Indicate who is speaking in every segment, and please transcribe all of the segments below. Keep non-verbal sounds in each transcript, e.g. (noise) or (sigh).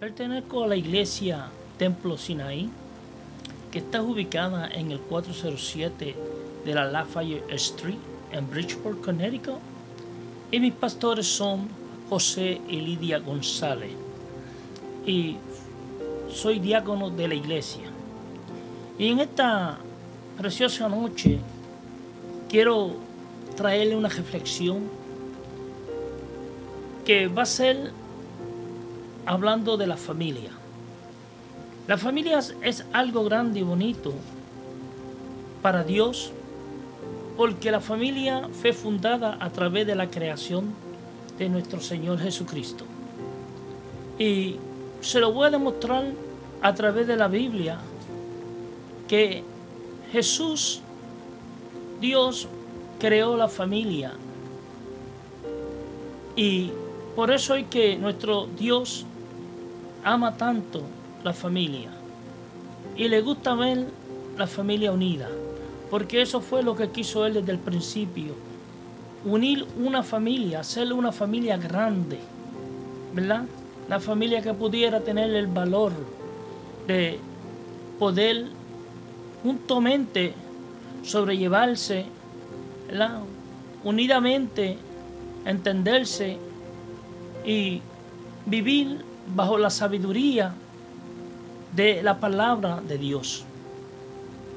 Speaker 1: Pertenezco a la iglesia Templo Sinaí, que está ubicada en el 407 de la Lafayette Street en Bridgeport, Connecticut. Y mis pastores son José y Lidia González. Y soy diácono de la iglesia. Y en esta preciosa noche quiero traerle una reflexión que va a ser hablando de la familia. La familia es algo grande y bonito para Dios porque la familia fue fundada a través de la creación de nuestro Señor Jesucristo. Y se lo voy a demostrar a través de la Biblia que Jesús, Dios, creó la familia. Y por eso es que nuestro Dios ama tanto la familia y le gusta ver la familia unida, porque eso fue lo que quiso él desde el principio, unir una familia, hacerle una familia grande, ¿verdad? La familia que pudiera tener el valor de poder juntamente sobrellevarse, ¿verdad? unidamente entenderse y vivir bajo la sabiduría de la palabra de Dios.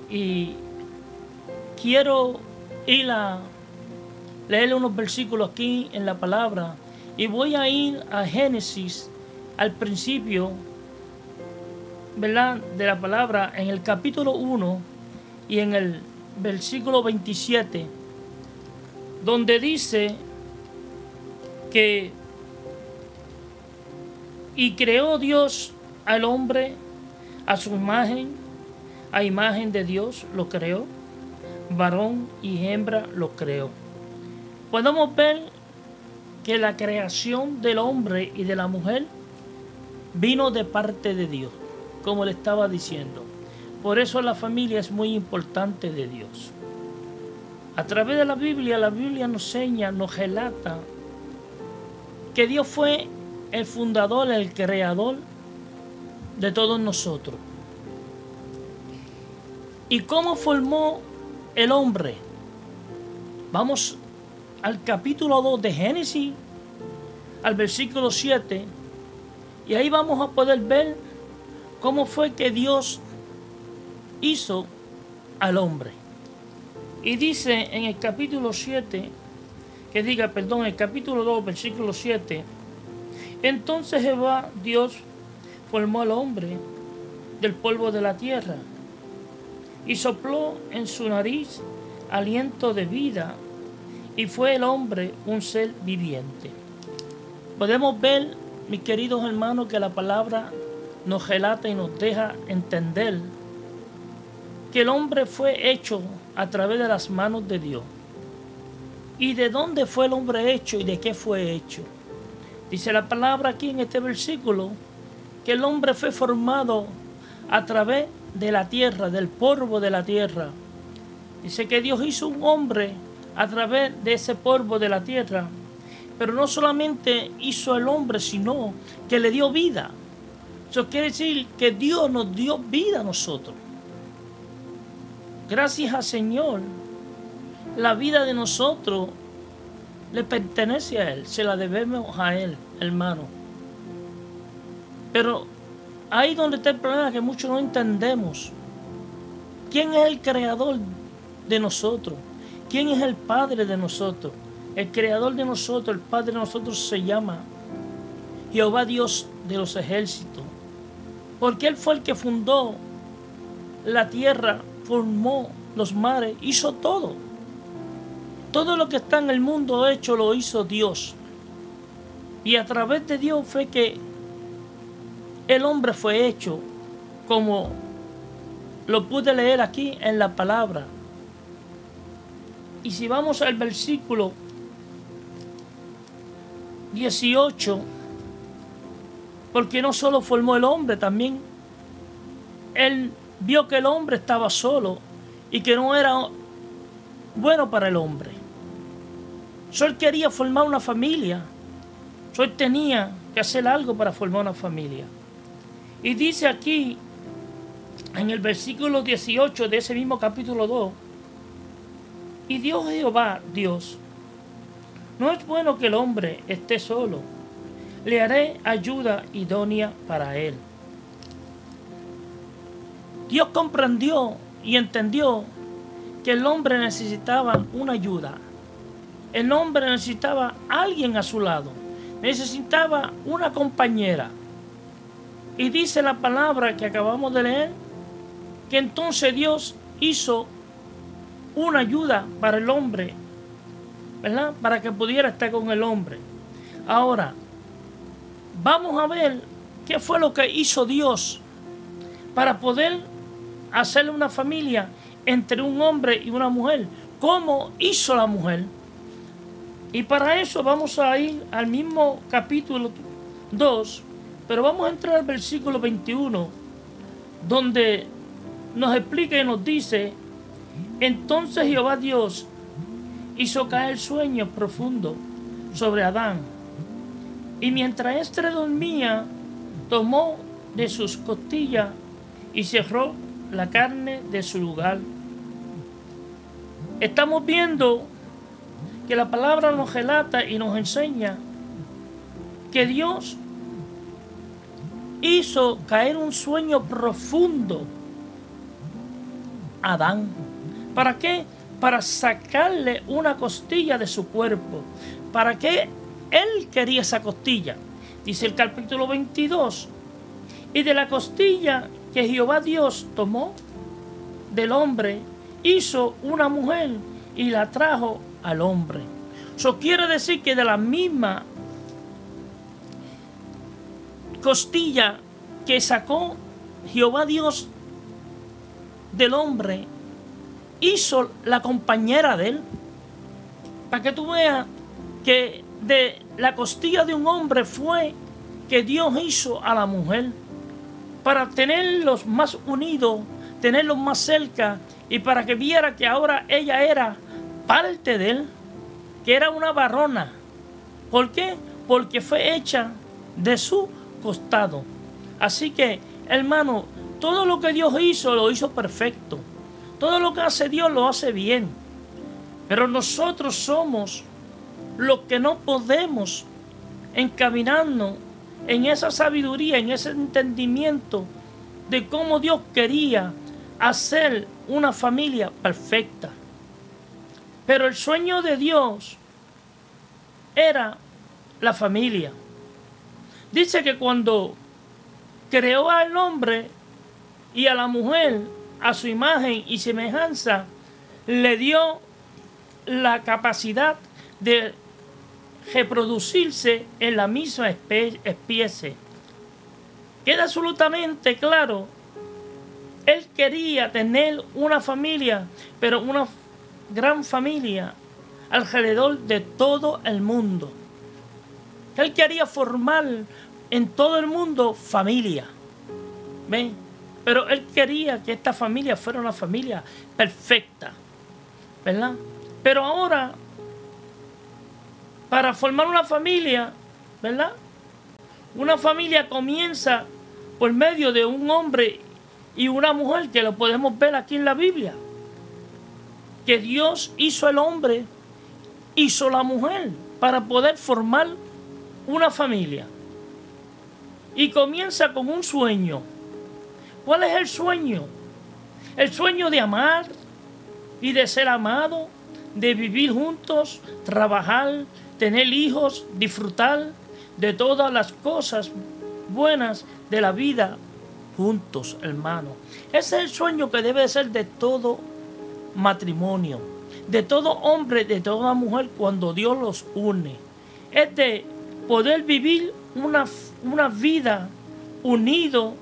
Speaker 1: Y quiero ir a leer unos versículos aquí en la palabra y voy a ir a Génesis al principio, ¿verdad? De la palabra en el capítulo 1 y en el versículo 27, donde dice que y creó Dios al hombre a su imagen, a imagen de Dios lo creó, varón y hembra lo creó. Podemos ver que la creación del hombre y de la mujer vino de parte de Dios, como le estaba diciendo. Por eso la familia es muy importante de Dios. A través de la Biblia, la Biblia nos enseña, nos relata que Dios fue el fundador, el creador de todos nosotros. ¿Y cómo formó el hombre? Vamos al capítulo 2 de Génesis, al versículo 7, y ahí vamos a poder ver cómo fue que Dios hizo al hombre. Y dice en el capítulo 7, que diga, perdón, el capítulo 2, versículo 7, entonces Jehová Dios formó al hombre del polvo de la tierra y sopló en su nariz aliento de vida y fue el hombre un ser viviente. Podemos ver, mis queridos hermanos, que la palabra nos relata y nos deja entender que el hombre fue hecho a través de las manos de Dios. ¿Y de dónde fue el hombre hecho y de qué fue hecho? Dice la palabra aquí en este versículo que el hombre fue formado a través de la tierra, del polvo de la tierra. Dice que Dios hizo un hombre a través de ese polvo de la tierra. Pero no solamente hizo el hombre, sino que le dio vida. Eso quiere decir que Dios nos dio vida a nosotros. Gracias al Señor, la vida de nosotros le pertenece a Él, se la debemos a Él, hermano. Pero ahí donde está el problema que muchos no entendemos. ¿Quién es el creador de nosotros? ¿Quién es el Padre de nosotros? El creador de nosotros, el Padre de nosotros se llama Jehová Dios de los ejércitos. Porque Él fue el que fundó la tierra, formó los mares, hizo todo. Todo lo que está en el mundo hecho lo hizo Dios. Y a través de Dios fue que el hombre fue hecho como lo pude leer aquí en la palabra. Y si vamos al versículo 18, porque no solo formó el hombre, también él vio que el hombre estaba solo y que no era bueno para el hombre. Sol quería formar una familia. Sol tenía que hacer algo para formar una familia. Y dice aquí, en el versículo 18 de ese mismo capítulo 2, y Dios Jehová, Dios, no es bueno que el hombre esté solo, le haré ayuda idónea para él. Dios comprendió y entendió que el hombre necesitaba una ayuda. El hombre necesitaba alguien a su lado. Necesitaba una compañera. Y dice la palabra que acabamos de leer, que entonces Dios hizo una ayuda para el hombre, ¿verdad? Para que pudiera estar con el hombre. Ahora, vamos a ver qué fue lo que hizo Dios para poder hacerle una familia entre un hombre y una mujer. ¿Cómo hizo la mujer? Y para eso vamos a ir al mismo capítulo 2, pero vamos a entrar al versículo 21, donde nos explica y nos dice, entonces Jehová Dios hizo caer sueño profundo sobre Adán, y mientras éste dormía, tomó de sus costillas y cerró la carne de su lugar Estamos viendo que la palabra nos relata y nos enseña que Dios hizo caer un sueño profundo a Adán. ¿Para qué? Para sacarle una costilla de su cuerpo. ¿Para qué él quería esa costilla? Dice el capítulo 22. Y de la costilla que Jehová Dios tomó del hombre hizo una mujer y la trajo al hombre. Eso quiere decir que de la misma costilla que sacó Jehová Dios del hombre, hizo la compañera de él. Para que tú veas que de la costilla de un hombre fue que Dios hizo a la mujer. Para tenerlos más unidos, tenerlos más cerca y para que viera que ahora ella era parte de él, que era una varona. ¿Por qué? Porque fue hecha de su costado. Así que, hermano, todo lo que Dios hizo lo hizo perfecto. Todo lo que hace Dios lo hace bien. Pero nosotros somos los que no podemos encaminarnos en esa sabiduría, en ese entendimiento de cómo Dios quería hacer una familia perfecta. Pero el sueño de Dios era la familia. Dice que cuando creó al hombre y a la mujer a su imagen y semejanza, le dio la capacidad de reproducirse en la misma especie. Queda absolutamente claro él quería tener una familia, pero una gran familia alrededor de todo el mundo. Él quería formar en todo el mundo familia. Pero él quería que esta familia fuera una familia perfecta. ¿Verdad? Pero ahora, para formar una familia, ¿verdad? Una familia comienza por medio de un hombre y una mujer que lo podemos ver aquí en la Biblia. Que Dios hizo el hombre, hizo la mujer para poder formar una familia. Y comienza con un sueño. ¿Cuál es el sueño? El sueño de amar y de ser amado, de vivir juntos, trabajar, tener hijos, disfrutar de todas las cosas buenas de la vida juntos, hermano. Ese es el sueño que debe ser de todo matrimonio, de todo hombre, de toda mujer cuando Dios los une. Es de poder vivir una, una vida unido,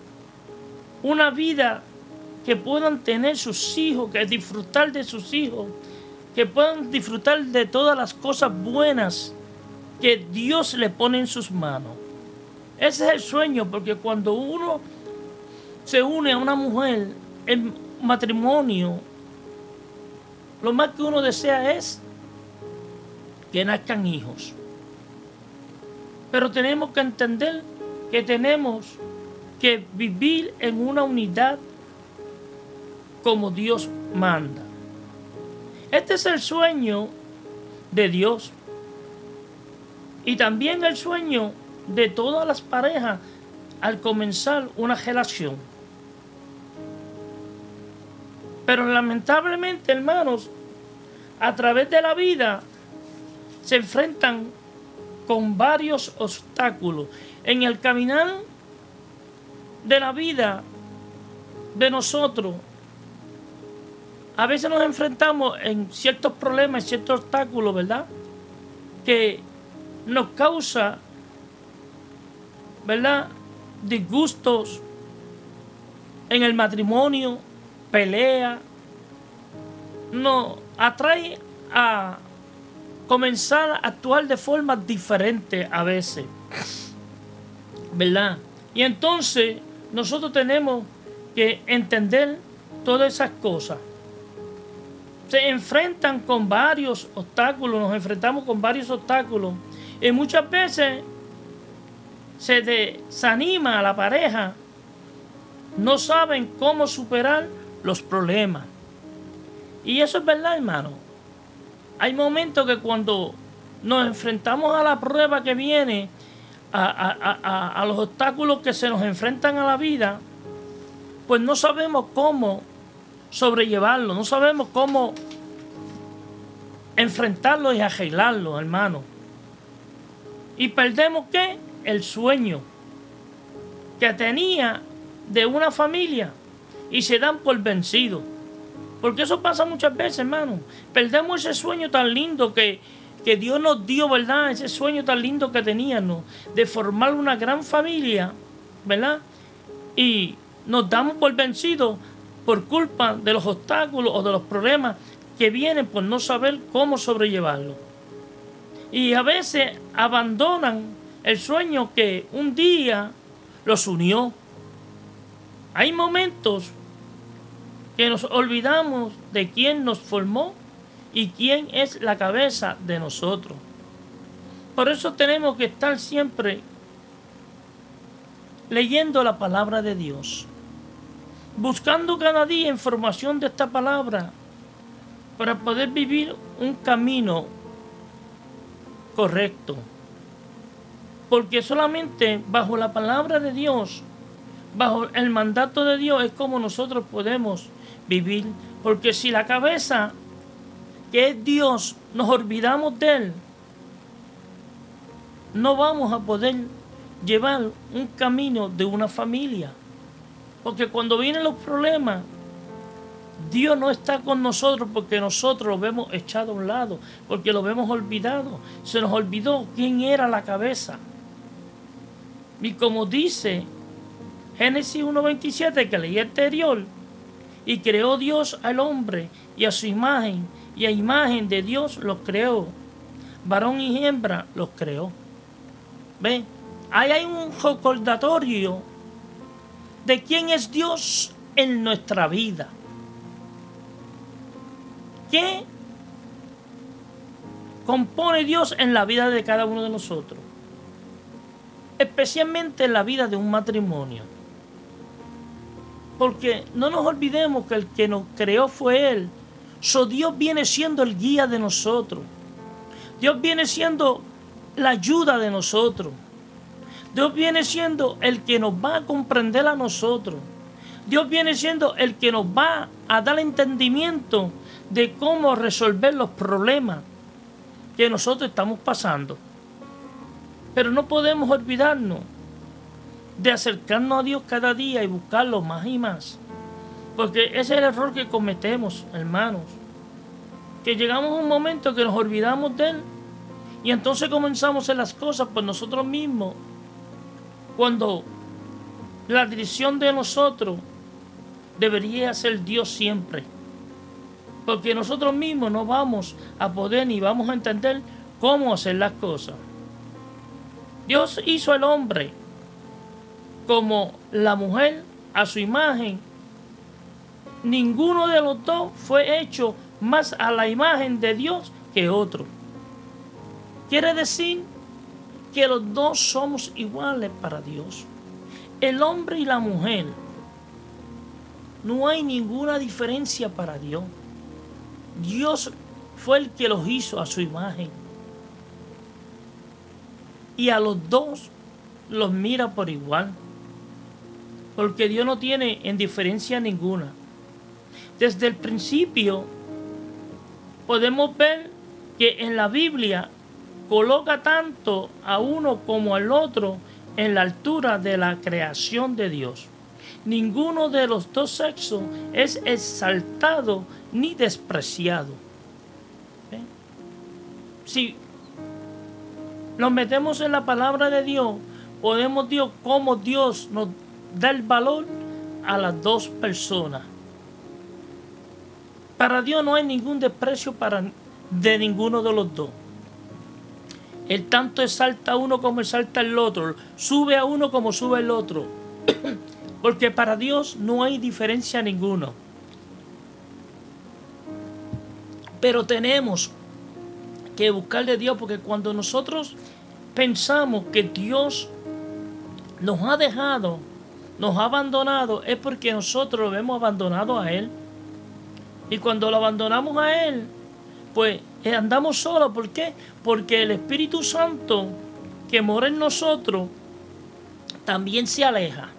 Speaker 1: una vida que puedan tener sus hijos, que disfrutar de sus hijos, que puedan disfrutar de todas las cosas buenas que Dios le pone en sus manos. Ese es el sueño, porque cuando uno se une a una mujer en matrimonio, lo más que uno desea es que nazcan hijos. Pero tenemos que entender que tenemos que vivir en una unidad como Dios manda. Este es el sueño de Dios. Y también el sueño de todas las parejas al comenzar una relación. Pero lamentablemente, hermanos, a través de la vida se enfrentan con varios obstáculos. En el caminar de la vida de nosotros, a veces nos enfrentamos en ciertos problemas, ciertos obstáculos, ¿verdad? Que nos causa, ¿verdad? Disgustos en el matrimonio, pelea, nos atrae a comenzar a actuar de forma diferente a veces, ¿verdad? Y entonces nosotros tenemos que entender todas esas cosas se enfrentan con varios obstáculos, nos enfrentamos con varios obstáculos. Y muchas veces se desanima a la pareja, no saben cómo superar los problemas. Y eso es verdad, hermano. Hay momentos que cuando nos enfrentamos a la prueba que viene, a, a los obstáculos que se nos enfrentan a la vida, pues no sabemos cómo sobrellevarlo, no sabemos cómo enfrentarlo y arreglarlo, hermano. Y perdemos qué? El sueño que tenía de una familia y se dan por vencidos. Porque eso pasa muchas veces, hermano. Perdemos ese sueño tan lindo que, que Dios nos dio, ¿verdad? Ese sueño tan lindo que teníamos de formar una gran familia, ¿verdad? Y nos damos por vencidos por culpa de los obstáculos o de los problemas que vienen por no saber cómo sobrellevarlo. Y a veces abandonan el sueño que un día los unió. Hay momentos que nos olvidamos de quién nos formó y quién es la cabeza de nosotros. Por eso tenemos que estar siempre leyendo la palabra de Dios buscando cada día información de esta palabra para poder vivir un camino correcto. Porque solamente bajo la palabra de Dios, bajo el mandato de Dios, es como nosotros podemos vivir. Porque si la cabeza, que es Dios, nos olvidamos de Él, no vamos a poder llevar un camino de una familia. Porque cuando vienen los problemas, Dios no está con nosotros porque nosotros lo vemos echado a un lado, porque lo vemos olvidado. Se nos olvidó quién era la cabeza. Y como dice Génesis 1.27 que leí anterior, y creó Dios al hombre y a su imagen, y a imagen de Dios los creó. Varón y hembra los creó. ¿Ven? Ahí hay un recordatorio de quién es Dios en nuestra vida. ¿Qué compone Dios en la vida de cada uno de nosotros? Especialmente en la vida de un matrimonio. Porque no nos olvidemos que el que nos creó fue Él. So Dios viene siendo el guía de nosotros. Dios viene siendo la ayuda de nosotros. Dios viene siendo el que nos va a comprender a nosotros. Dios viene siendo el que nos va a dar entendimiento de cómo resolver los problemas que nosotros estamos pasando. Pero no podemos olvidarnos de acercarnos a Dios cada día y buscarlo más y más. Porque ese es el error que cometemos, hermanos. Que llegamos a un momento que nos olvidamos de Él y entonces comenzamos a hacer las cosas por nosotros mismos cuando la dirección de nosotros debería ser Dios siempre. Porque nosotros mismos no vamos a poder ni vamos a entender cómo hacer las cosas. Dios hizo al hombre como la mujer a su imagen. Ninguno de los dos fue hecho más a la imagen de Dios que otro. Quiere decir que los dos somos iguales para Dios. el hombre y la mujer, no hay ninguna diferencia para Dios. Dios fue el que los hizo a su imagen. Y a los dos los mira por igual. Porque Dios no tiene indiferencia ninguna. Desde el principio podemos ver que en la Biblia coloca tanto a uno como al otro en la altura de la creación de Dios. Ninguno de los dos sexos es exaltado ni despreciado. Si nos metemos en la palabra de Dios, podemos Dios cómo Dios nos da el valor a las dos personas. Para Dios no hay ningún desprecio de ninguno de los dos. Él tanto exalta a uno como exalta el otro, sube a uno como sube el otro. (coughs) Porque para Dios no hay diferencia ninguna. Pero tenemos que buscar de Dios porque cuando nosotros pensamos que Dios nos ha dejado, nos ha abandonado, es porque nosotros lo hemos abandonado a Él. Y cuando lo abandonamos a Él, pues eh, andamos solos. ¿Por qué? Porque el Espíritu Santo que mora en nosotros también se aleja.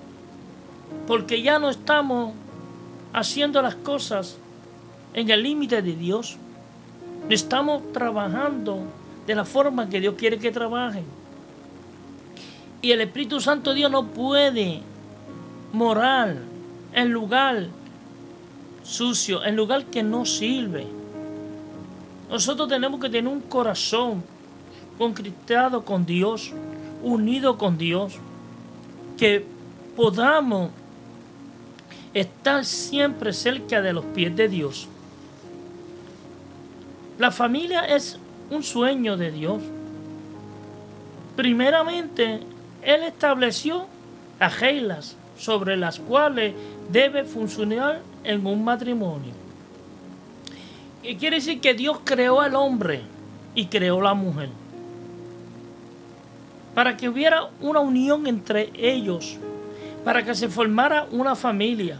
Speaker 1: Porque ya no estamos haciendo las cosas en el límite de Dios. Estamos trabajando de la forma que Dios quiere que trabajen. Y el Espíritu Santo Dios no puede morar en lugar sucio, en lugar que no sirve. Nosotros tenemos que tener un corazón conquistado con Dios, unido con Dios, que podamos estar siempre cerca de los pies de Dios. La familia es un sueño de Dios. Primeramente, Él estableció las reglas sobre las cuales debe funcionar en un matrimonio. Y quiere decir que Dios creó al hombre y creó la mujer. Para que hubiera una unión entre ellos, para que se formara una familia.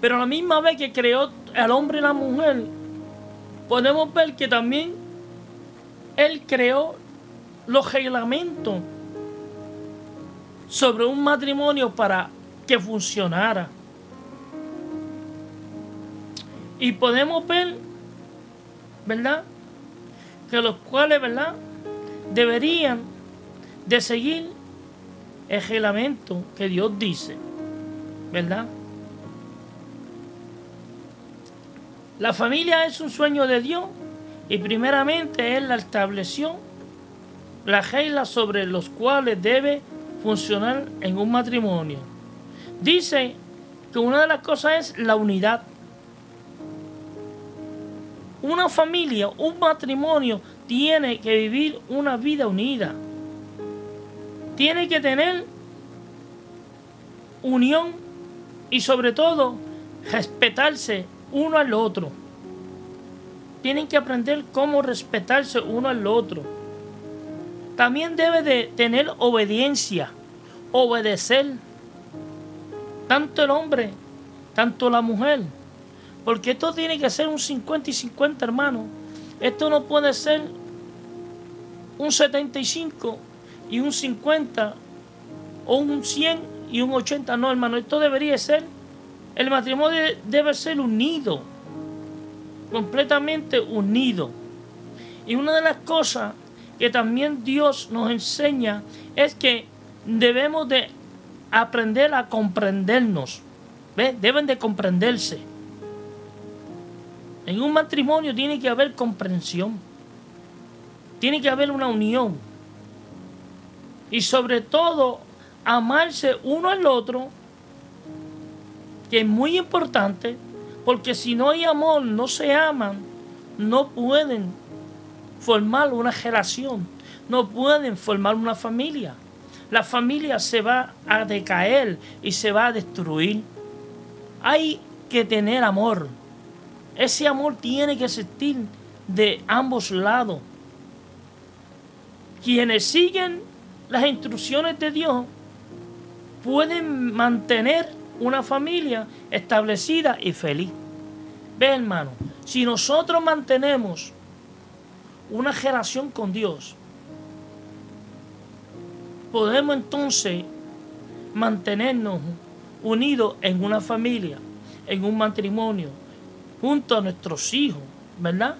Speaker 1: Pero a la misma vez que creó al hombre y la mujer, podemos ver que también Él creó los reglamentos sobre un matrimonio para que funcionara. Y podemos ver ¿verdad? Que los cuales, ¿verdad? Deberían de seguir el reglamento que Dios dice, ¿verdad? La familia es un sueño de Dios y primeramente Él la estableció las reglas sobre los cuales debe funcionar en un matrimonio. Dice que una de las cosas es la unidad una familia, un matrimonio tiene que vivir una vida unida. Tiene que tener unión y sobre todo respetarse uno al otro. Tienen que aprender cómo respetarse uno al otro. También debe de tener obediencia, obedecer. Tanto el hombre, tanto la mujer. Porque esto tiene que ser un 50 y 50, hermano. Esto no puede ser un 75 y un 50 o un 100 y un 80. No, hermano, esto debería ser, el matrimonio debe ser unido, completamente unido. Y una de las cosas que también Dios nos enseña es que debemos de aprender a comprendernos. ¿Ve? Deben de comprenderse. En un matrimonio tiene que haber comprensión. Tiene que haber una unión. Y sobre todo, amarse uno al otro, que es muy importante, porque si no hay amor, no se aman, no pueden formar una relación, no pueden formar una familia. La familia se va a decaer y se va a destruir. Hay que tener amor. Ese amor tiene que existir de ambos lados. Quienes siguen las instrucciones de Dios pueden mantener una familia establecida y feliz. Ve hermano, si nosotros mantenemos una relación con Dios, podemos entonces mantenernos unidos en una familia, en un matrimonio, junto a nuestros hijos, ¿verdad?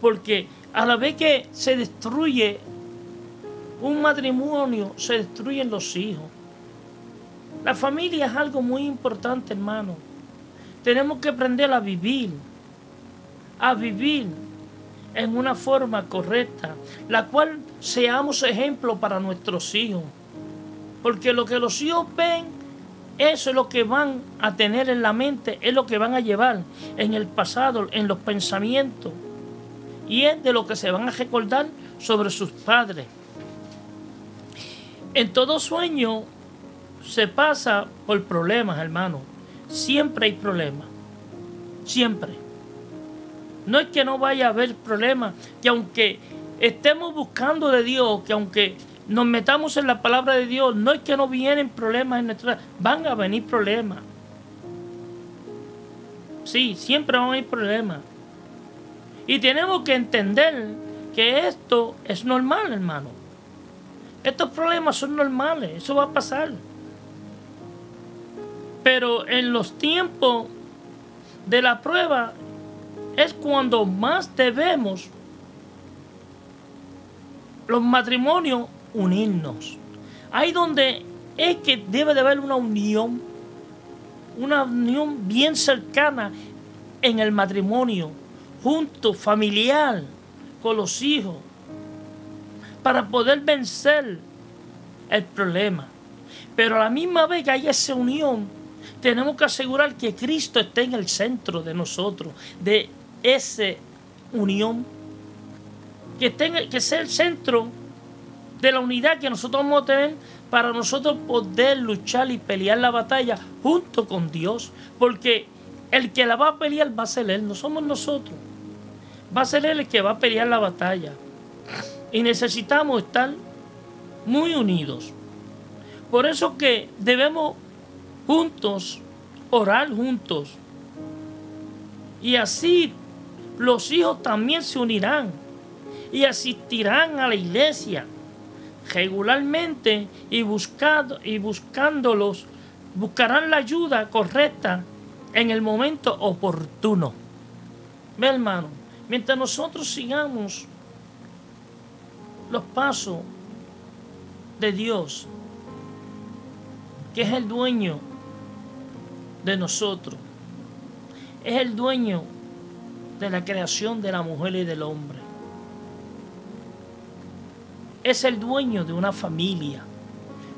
Speaker 1: Porque a la vez que se destruye un matrimonio, se destruyen los hijos. La familia es algo muy importante, hermano. Tenemos que aprender a vivir, a vivir en una forma correcta, la cual seamos ejemplo para nuestros hijos. Porque lo que los hijos ven, eso es lo que van a tener en la mente, es lo que van a llevar en el pasado, en los pensamientos. Y es de lo que se van a recordar sobre sus padres. En todo sueño se pasa por problemas, hermano. Siempre hay problemas. Siempre. No es que no vaya a haber problemas, que aunque estemos buscando de Dios, que aunque nos metamos en la palabra de Dios, no es que no vienen problemas en nuestra van a venir problemas. Sí, siempre van a venir problemas. Y tenemos que entender que esto es normal, hermano. Estos problemas son normales, eso va a pasar. Pero en los tiempos de la prueba es cuando más debemos los matrimonios unirnos. Ahí donde es que debe de haber una unión, una unión bien cercana en el matrimonio, junto, familiar, con los hijos para poder vencer el problema. Pero a la misma vez que hay esa unión, tenemos que asegurar que Cristo esté en el centro de nosotros, de esa unión. Que, tenga, que sea el centro de la unidad que nosotros vamos a tener para nosotros poder luchar y pelear la batalla junto con Dios. Porque el que la va a pelear va a ser Él, no somos nosotros. Va a ser Él el que va a pelear la batalla. Y necesitamos estar muy unidos. Por eso que debemos juntos orar juntos. Y así los hijos también se unirán y asistirán a la iglesia regularmente y, buscando, y buscándolos, buscarán la ayuda correcta en el momento oportuno. Ve hermano, mientras nosotros sigamos los pasos de Dios, que es el dueño de nosotros. Es el dueño de la creación de la mujer y del hombre. Es el dueño de una familia,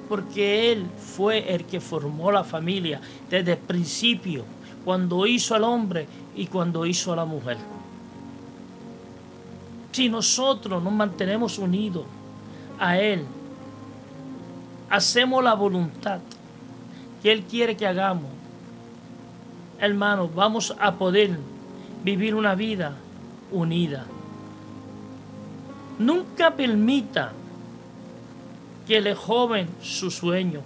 Speaker 1: porque Él fue el que formó la familia desde el principio, cuando hizo al hombre y cuando hizo a la mujer. Si nosotros nos mantenemos unidos a Él, hacemos la voluntad que Él quiere que hagamos, hermanos, vamos a poder vivir una vida unida. Nunca permita que le joven su sueño.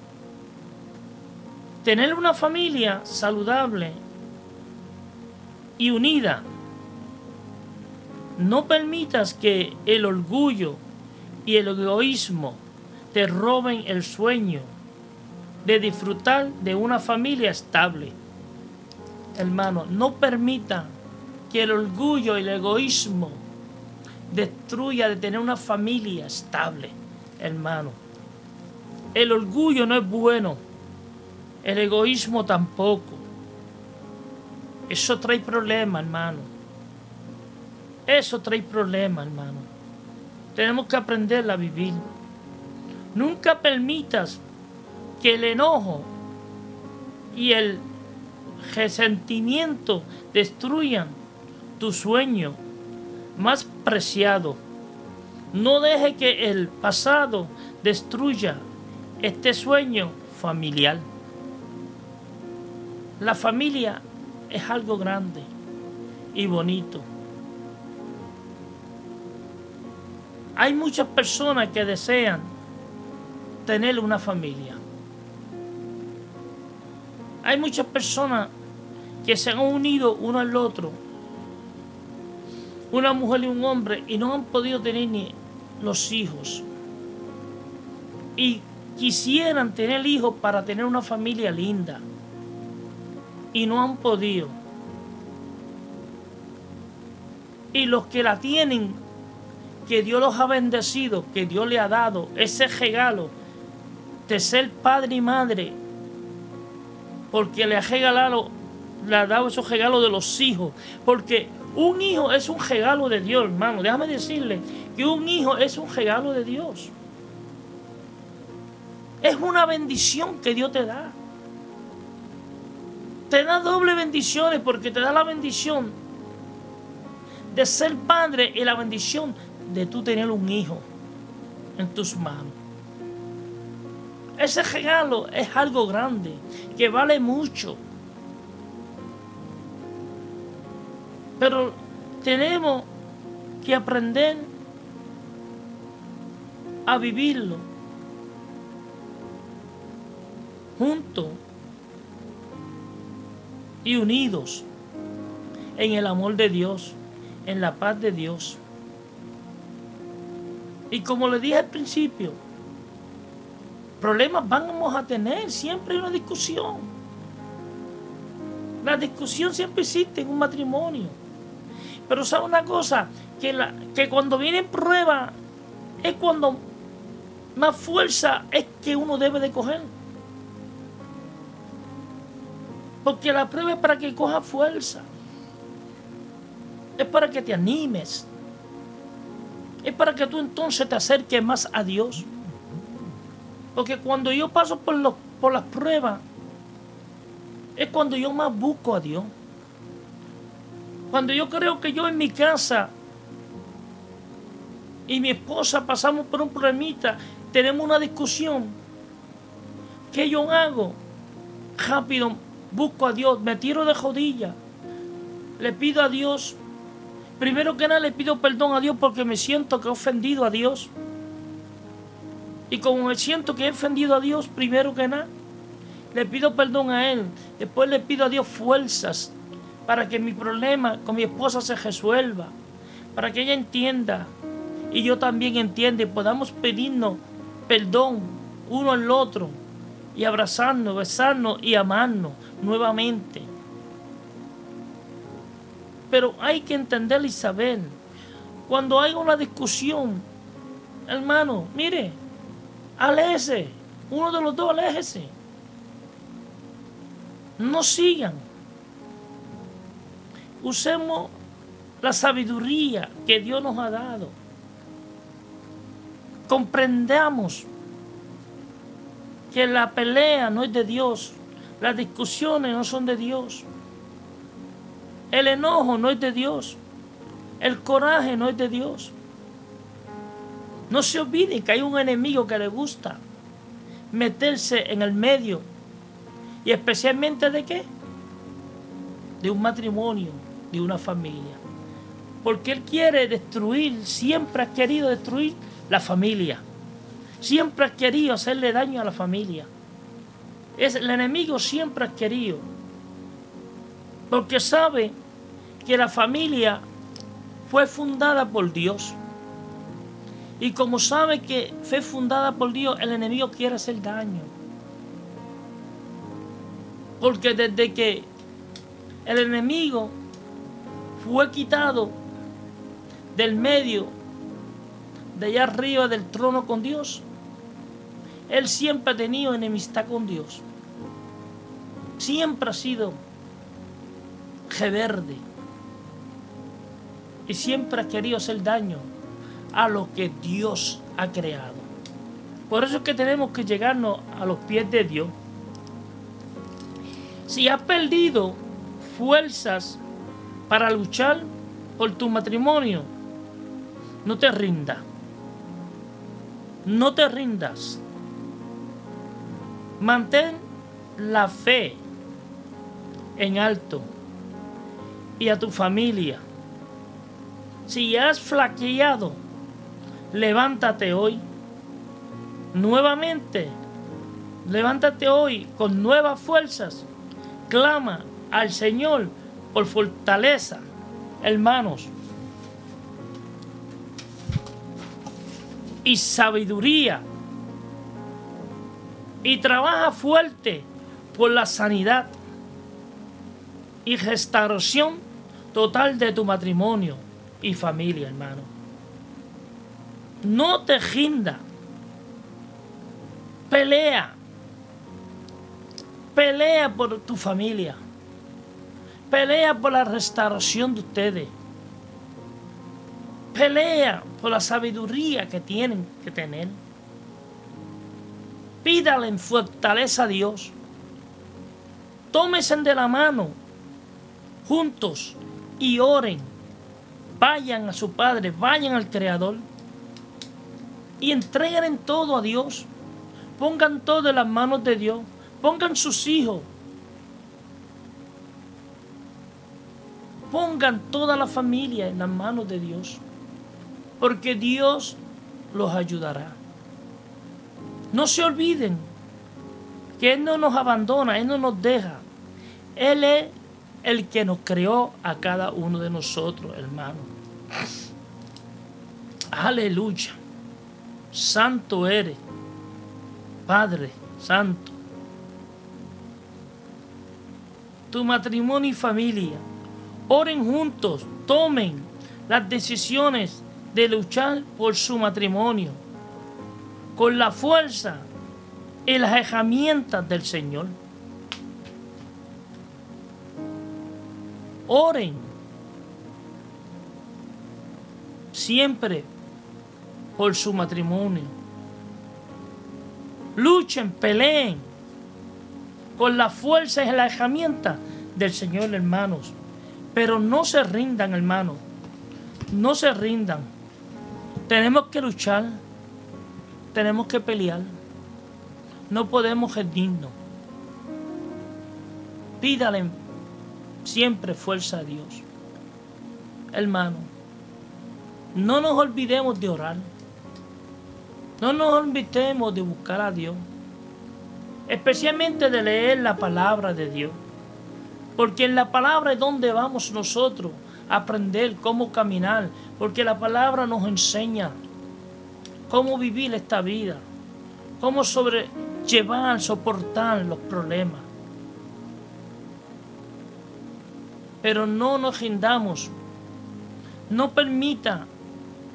Speaker 1: Tener una familia saludable y unida no permitas que el orgullo y el egoísmo te roben el sueño de disfrutar de una familia estable. Hermano, no permita que el orgullo y el egoísmo destruya de tener una familia estable, hermano. El orgullo no es bueno, el egoísmo tampoco. Eso trae problemas, hermano. Eso trae problemas, hermano. Tenemos que aprender a vivir. Nunca permitas que el enojo y el resentimiento destruyan tu sueño más preciado. No deje que el pasado destruya este sueño familiar. La familia es algo grande y bonito. Hay muchas personas que desean tener una familia. Hay muchas personas que se han unido uno al otro, una mujer y un hombre, y no han podido tener ni los hijos. Y quisieran tener hijos para tener una familia linda. Y no han podido. Y los que la tienen, que Dios los ha bendecido, que Dios le ha dado ese regalo de ser padre y madre, porque le ha regalado, le ha dado esos regalos de los hijos, porque un hijo es un regalo de Dios, hermano. Déjame decirle que un hijo es un regalo de Dios. Es una bendición que Dios te da. Te da doble bendiciones porque te da la bendición de ser padre y la bendición de tú tener un hijo en tus manos. Ese regalo es algo grande, que vale mucho. Pero tenemos que aprender a vivirlo juntos y unidos en el amor de Dios, en la paz de Dios. Y como le dije al principio, problemas vamos a tener, siempre hay una discusión. La discusión siempre existe en un matrimonio. Pero sabe una cosa, que, la, que cuando viene prueba es cuando más fuerza es que uno debe de coger. Porque la prueba es para que coja fuerza. Es para que te animes. Es para que tú entonces te acerques más a Dios. Porque cuando yo paso por, las pruebas, es cuando yo más busco a Dios. Cuando yo creo que yo en mi casa y mi esposa pasamos por un problemita, tenemos una discusión, ¿qué yo hago? Rápido busco a Dios, me tiro de rodillas, le pido a Dios, primero que nada le pido perdón a Dios porque me siento que he ofendido a Dios. Y como me siento que he ofendido a Dios, primero que nada, le pido perdón a Él. Después le pido a Dios fuerzas para que mi problema con mi esposa se resuelva, para que ella entienda y yo también entienda y podamos pedirnos perdón uno al otro y abrazarnos, besarnos y amarnos nuevamente. Pero hay que entender y saber, cuando hay una discusión, hermano, mire, aléjese, uno de los dos aléjese. No sigan Usemos la sabiduría que Dios nos ha dado. Comprendamos que la pelea no es de Dios, las discusiones no son de Dios, el enojo no es de Dios, el coraje no es de Dios. No se olviden que hay un enemigo que le gusta meterse en el medio. ¿Y especialmente de qué? De un matrimonio, de una familia. Porque Él quiere destruir, siempre ha querido destruir la familia. Siempre ha querido hacerle daño a la familia. Es, el enemigo siempre ha querido. Porque sabe que la familia fue fundada por Dios. Y como sabe que fue fundada por Dios, el enemigo quiere hacer daño. Porque desde que el enemigo fue quitado del medio, de allá arriba del trono con Dios. Él siempre ha tenido enemistad con Dios. Siempre ha sido reverde. Y siempre ha querido hacer daño a lo que Dios ha creado. Por eso es que tenemos que llegarnos a los pies de Dios. Si has perdido fuerzas para luchar por tu matrimonio, no te rindas. No te rindas. Mantén la fe en alto y a tu familia. Si has flaqueado, levántate hoy. Nuevamente, levántate hoy con nuevas fuerzas clama al Señor por fortaleza, hermanos. Y sabiduría. Y trabaja fuerte por la sanidad y restauración total de tu matrimonio y familia, hermano. No te rinda. Pelea. Pelea por tu familia. Pelea por la restauración de ustedes. Pelea por la sabiduría que tienen que tener. Pídale en fortaleza a Dios. Tómense de la mano juntos y oren. Vayan a su Padre, vayan al Creador y entreguen todo a Dios. Pongan todo en las manos de Dios. Pongan sus hijos. Pongan toda la familia en las manos de Dios. Porque Dios los ayudará. No se olviden que Él no nos abandona, Él no nos deja. Él es el que nos creó a cada uno de nosotros, hermano. Aleluya. Santo eres, Padre Santo. Tu matrimonio y familia, oren juntos, tomen las decisiones de luchar por su matrimonio con la fuerza y las herramientas del Señor. Oren siempre por su matrimonio. Luchen, peleen con la fuerza y la herramienta del Señor, hermanos. Pero no se rindan, hermanos. No se rindan. Tenemos que luchar. Tenemos que pelear. No podemos rendirnos. Pídale siempre fuerza a Dios. Hermano, no nos olvidemos de orar. No nos olvidemos de buscar a Dios, especialmente de leer la palabra de Dios, porque en la palabra es donde vamos nosotros a aprender cómo caminar, porque la palabra nos enseña cómo vivir esta vida, cómo sobrellevar, soportar los problemas. Pero no nos rindamos, no permita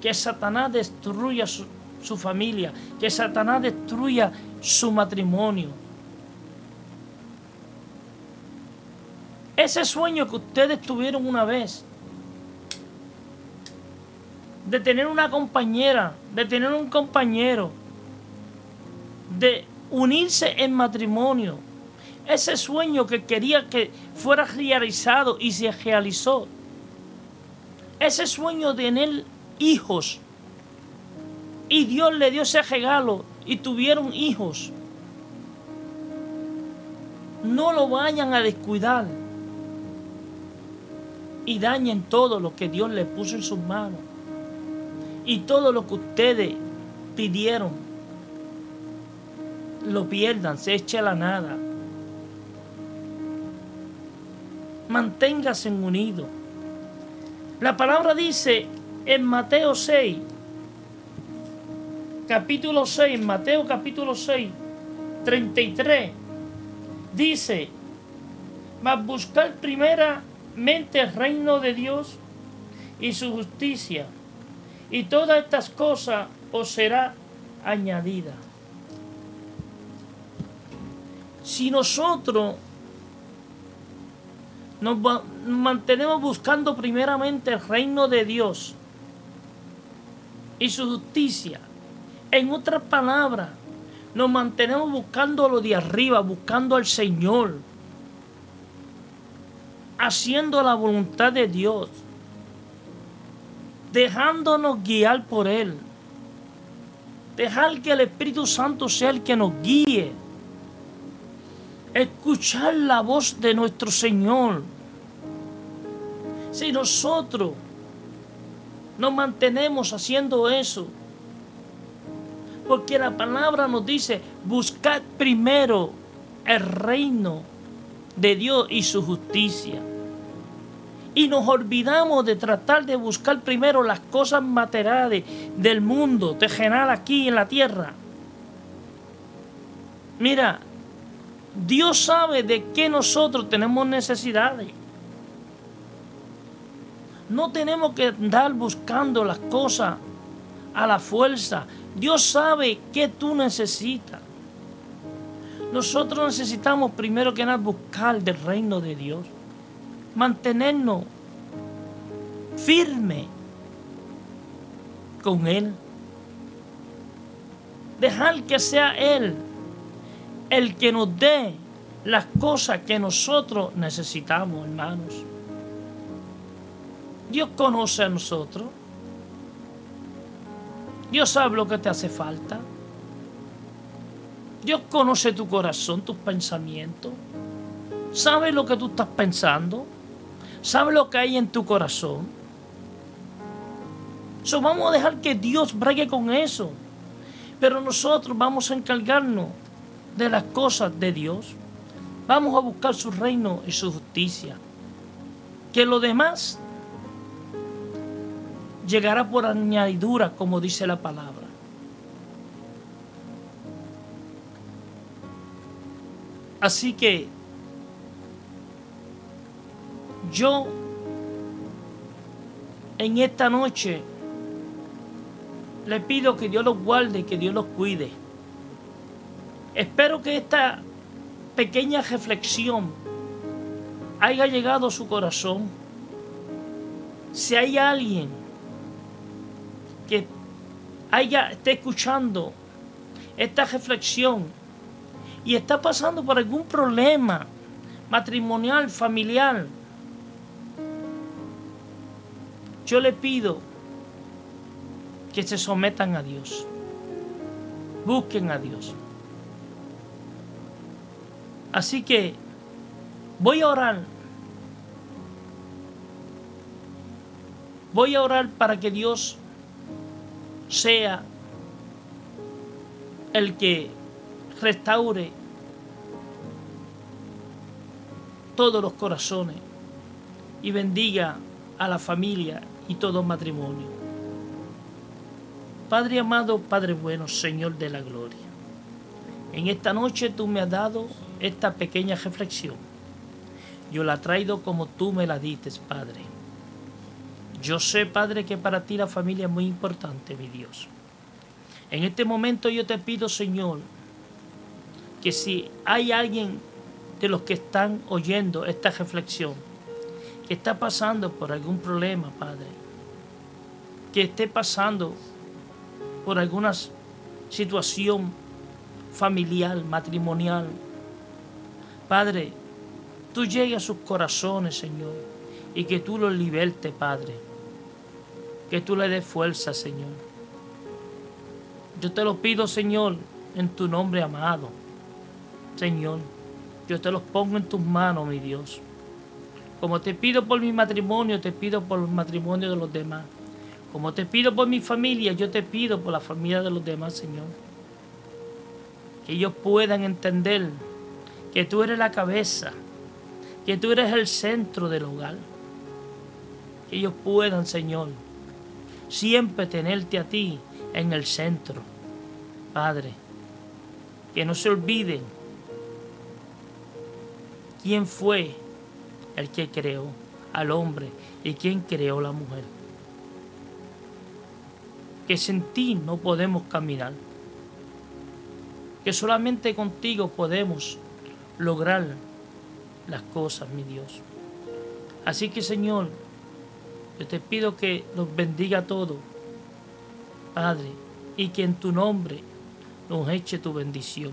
Speaker 1: que Satanás destruya su, su familia, que Satanás destruya su matrimonio. Ese sueño que ustedes tuvieron una vez, de tener una compañera, de tener un compañero, de unirse en matrimonio, ese sueño que quería que fuera realizado y se realizó, ese sueño de tener hijos, y Dios le dio ese regalo y tuvieron hijos. No lo vayan a descuidar. Y dañen todo lo que Dios le puso en sus manos y todo lo que ustedes pidieron lo pierdan, se eche a la nada. Manténgase unidos. La palabra dice en Mateo 6, capítulo 6, Mateo capítulo 6, 33, dice, mas buscar primeramente el reino de Dios y su justicia, y todas estas cosas os será añadida. Si nosotros nos mantenemos buscando primeramente el reino de Dios y su justicia, en otras palabras, nos mantenemos buscando lo de arriba, buscando al Señor, haciendo la voluntad de Dios, dejándonos guiar por Él, dejar que el Espíritu Santo sea el que nos guíe, escuchar la voz de nuestro Señor. Si nosotros nos mantenemos haciendo eso, porque la palabra nos dice, buscad primero el reino de Dios y su justicia. Y nos olvidamos de tratar de buscar primero las cosas materiales del mundo terrenal aquí en la tierra. Mira, Dios sabe de qué nosotros tenemos necesidades. No tenemos que andar buscando las cosas a la fuerza. Dios sabe qué tú necesitas. Nosotros necesitamos primero que nada buscar del reino de Dios. Mantenernos firme con Él. Dejar que sea Él el que nos dé las cosas que nosotros necesitamos, hermanos. Dios conoce a nosotros. Dios sabe lo que te hace falta. Dios conoce tu corazón, tus pensamientos. Sabe lo que tú estás pensando. Sabe lo que hay en tu corazón. So, vamos a dejar que Dios bregue con eso. Pero nosotros vamos a encargarnos de las cosas de Dios. Vamos a buscar su reino y su justicia. Que lo demás llegará por añadidura, como dice la palabra. Así que yo en esta noche le pido que Dios los guarde, que Dios los cuide. Espero que esta pequeña reflexión haya llegado a su corazón. Si hay alguien que haya, esté escuchando esta reflexión y está pasando por algún problema matrimonial, familiar, yo le pido que se sometan a Dios. Busquen a Dios. Así que voy a orar. Voy a orar para que Dios sea el que restaure todos los corazones y bendiga a la familia y todo matrimonio. Padre amado, Padre bueno, Señor de la gloria, en esta noche tú me has dado esta pequeña reflexión. Yo la traigo como tú me la dices, Padre. Yo sé, Padre, que para ti la familia es muy importante, mi Dios. En este momento yo te pido, Señor, que si hay alguien de los que están oyendo esta reflexión, que está pasando por algún problema, Padre, que esté pasando por alguna situación familiar, matrimonial, Padre, tú llegues a sus corazones, Señor, y que tú los libertes, Padre. Que tú le des fuerza, Señor. Yo te lo pido, Señor, en tu nombre amado. Señor, yo te los pongo en tus manos, mi Dios. Como te pido por mi matrimonio, te pido por el matrimonio de los demás. Como te pido por mi familia, yo te pido por la familia de los demás, Señor. Que ellos puedan entender que tú eres la cabeza, que tú eres el centro del hogar. Que ellos puedan, Señor, siempre tenerte a ti en el centro. Padre, que no se olviden quién fue el que creó al hombre y quién creó la mujer. Que sin ti no podemos caminar. Que solamente contigo podemos lograr las cosas, mi Dios. Así que Señor, yo te pido que nos bendiga a todos, Padre, y que en tu nombre nos eche tu bendición.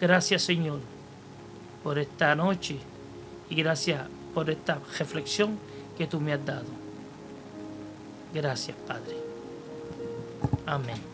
Speaker 1: Gracias Señor por esta noche y gracias por esta reflexión que tú me has dado. Gracias Padre. Amén.